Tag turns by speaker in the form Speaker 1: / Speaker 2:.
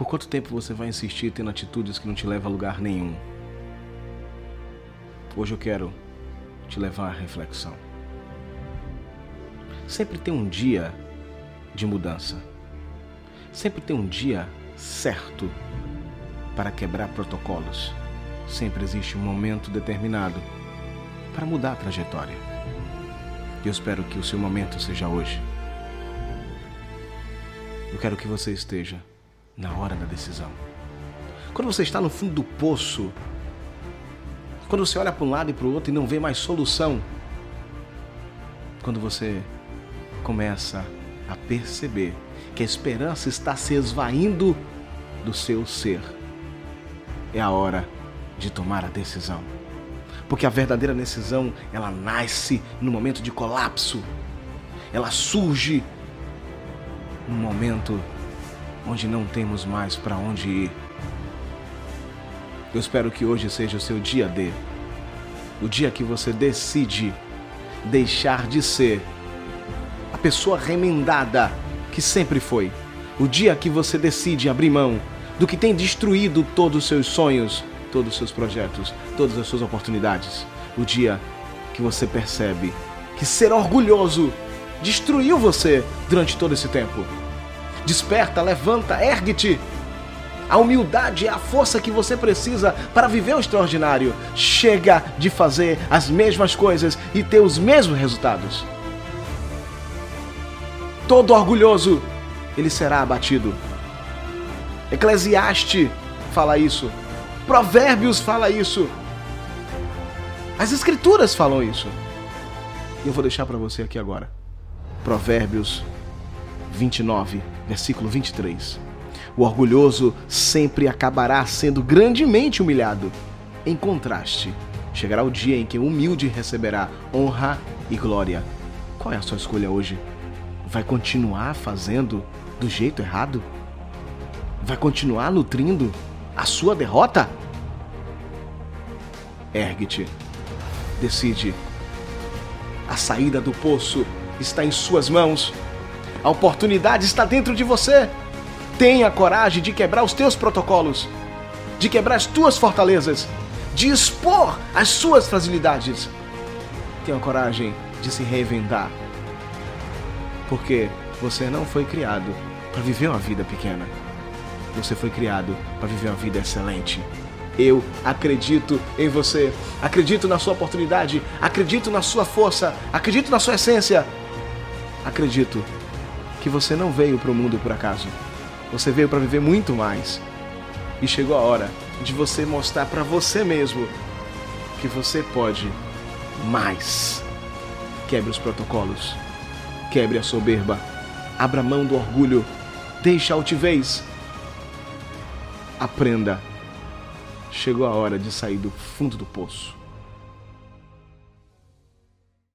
Speaker 1: Por quanto tempo você vai insistir tendo atitudes que não te levam a lugar nenhum? Hoje eu quero te levar à reflexão. Sempre tem um dia de mudança. Sempre tem um dia certo para quebrar protocolos. Sempre existe um momento determinado para mudar a trajetória. Eu espero que o seu momento seja hoje. Eu quero que você esteja na hora da decisão. Quando você está no fundo do poço, quando você olha para um lado e para o outro e não vê mais solução, quando você começa a perceber que a esperança está se esvaindo do seu ser, é a hora de tomar a decisão. Porque a verdadeira decisão, ela nasce no momento de colapso. Ela surge no momento onde não temos mais para onde ir. Eu espero que hoje seja o seu dia D. O dia que você decide deixar de ser a pessoa remendada que sempre foi. O dia que você decide abrir mão do que tem destruído todos os seus sonhos, todos os seus projetos, todas as suas oportunidades. O dia que você percebe que ser orgulhoso destruiu você durante todo esse tempo. Desperta, levanta, ergue-te. A humildade é a força que você precisa para viver o extraordinário. Chega de fazer as mesmas coisas e ter os mesmos resultados. Todo orgulhoso, ele será abatido. Eclesiastes fala isso. Provérbios fala isso. As escrituras falam isso. E eu vou deixar para você aqui agora. Provérbios 29, versículo 23. O orgulhoso sempre acabará sendo grandemente humilhado. Em contraste, chegará o dia em que o humilde receberá honra e glória. Qual é a sua escolha hoje? Vai continuar fazendo do jeito errado? Vai continuar nutrindo a sua derrota? Ergue-te. Decide. A saída do poço está em suas mãos. A oportunidade está dentro de você. Tenha coragem de quebrar os teus protocolos, de quebrar as tuas fortalezas, de expor as suas fragilidades. Tenha coragem de se reinventar. Porque você não foi criado para viver uma vida pequena. Você foi criado para viver uma vida excelente. Eu acredito em você, acredito na sua oportunidade, acredito na sua força, acredito na sua essência. Acredito que você não veio para o mundo por acaso. Você veio para viver muito mais. E chegou a hora de você mostrar para você mesmo que você pode mais. Quebre os protocolos. Quebre a soberba. Abra mão do orgulho. Deixe a altivez. Aprenda. Chegou a hora de sair do fundo do poço.